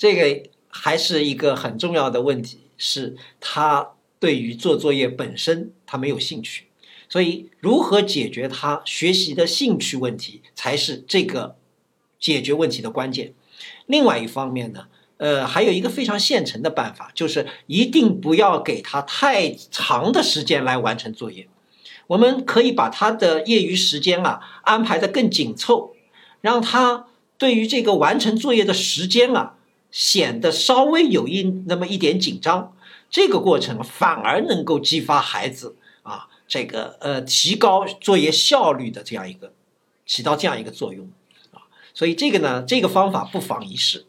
这个还是一个很重要的问题，是他对于做作业本身他没有兴趣，所以如何解决他学习的兴趣问题，才是这个解决问题的关键。另外一方面呢，呃，还有一个非常现成的办法，就是一定不要给他太长的时间来完成作业。我们可以把他的业余时间啊安排的更紧凑，让他对于这个完成作业的时间啊显得稍微有一那么一点紧张。这个过程反而能够激发孩子啊这个呃提高作业效率的这样一个起到这样一个作用啊。所以这个呢，这个方法不妨一试。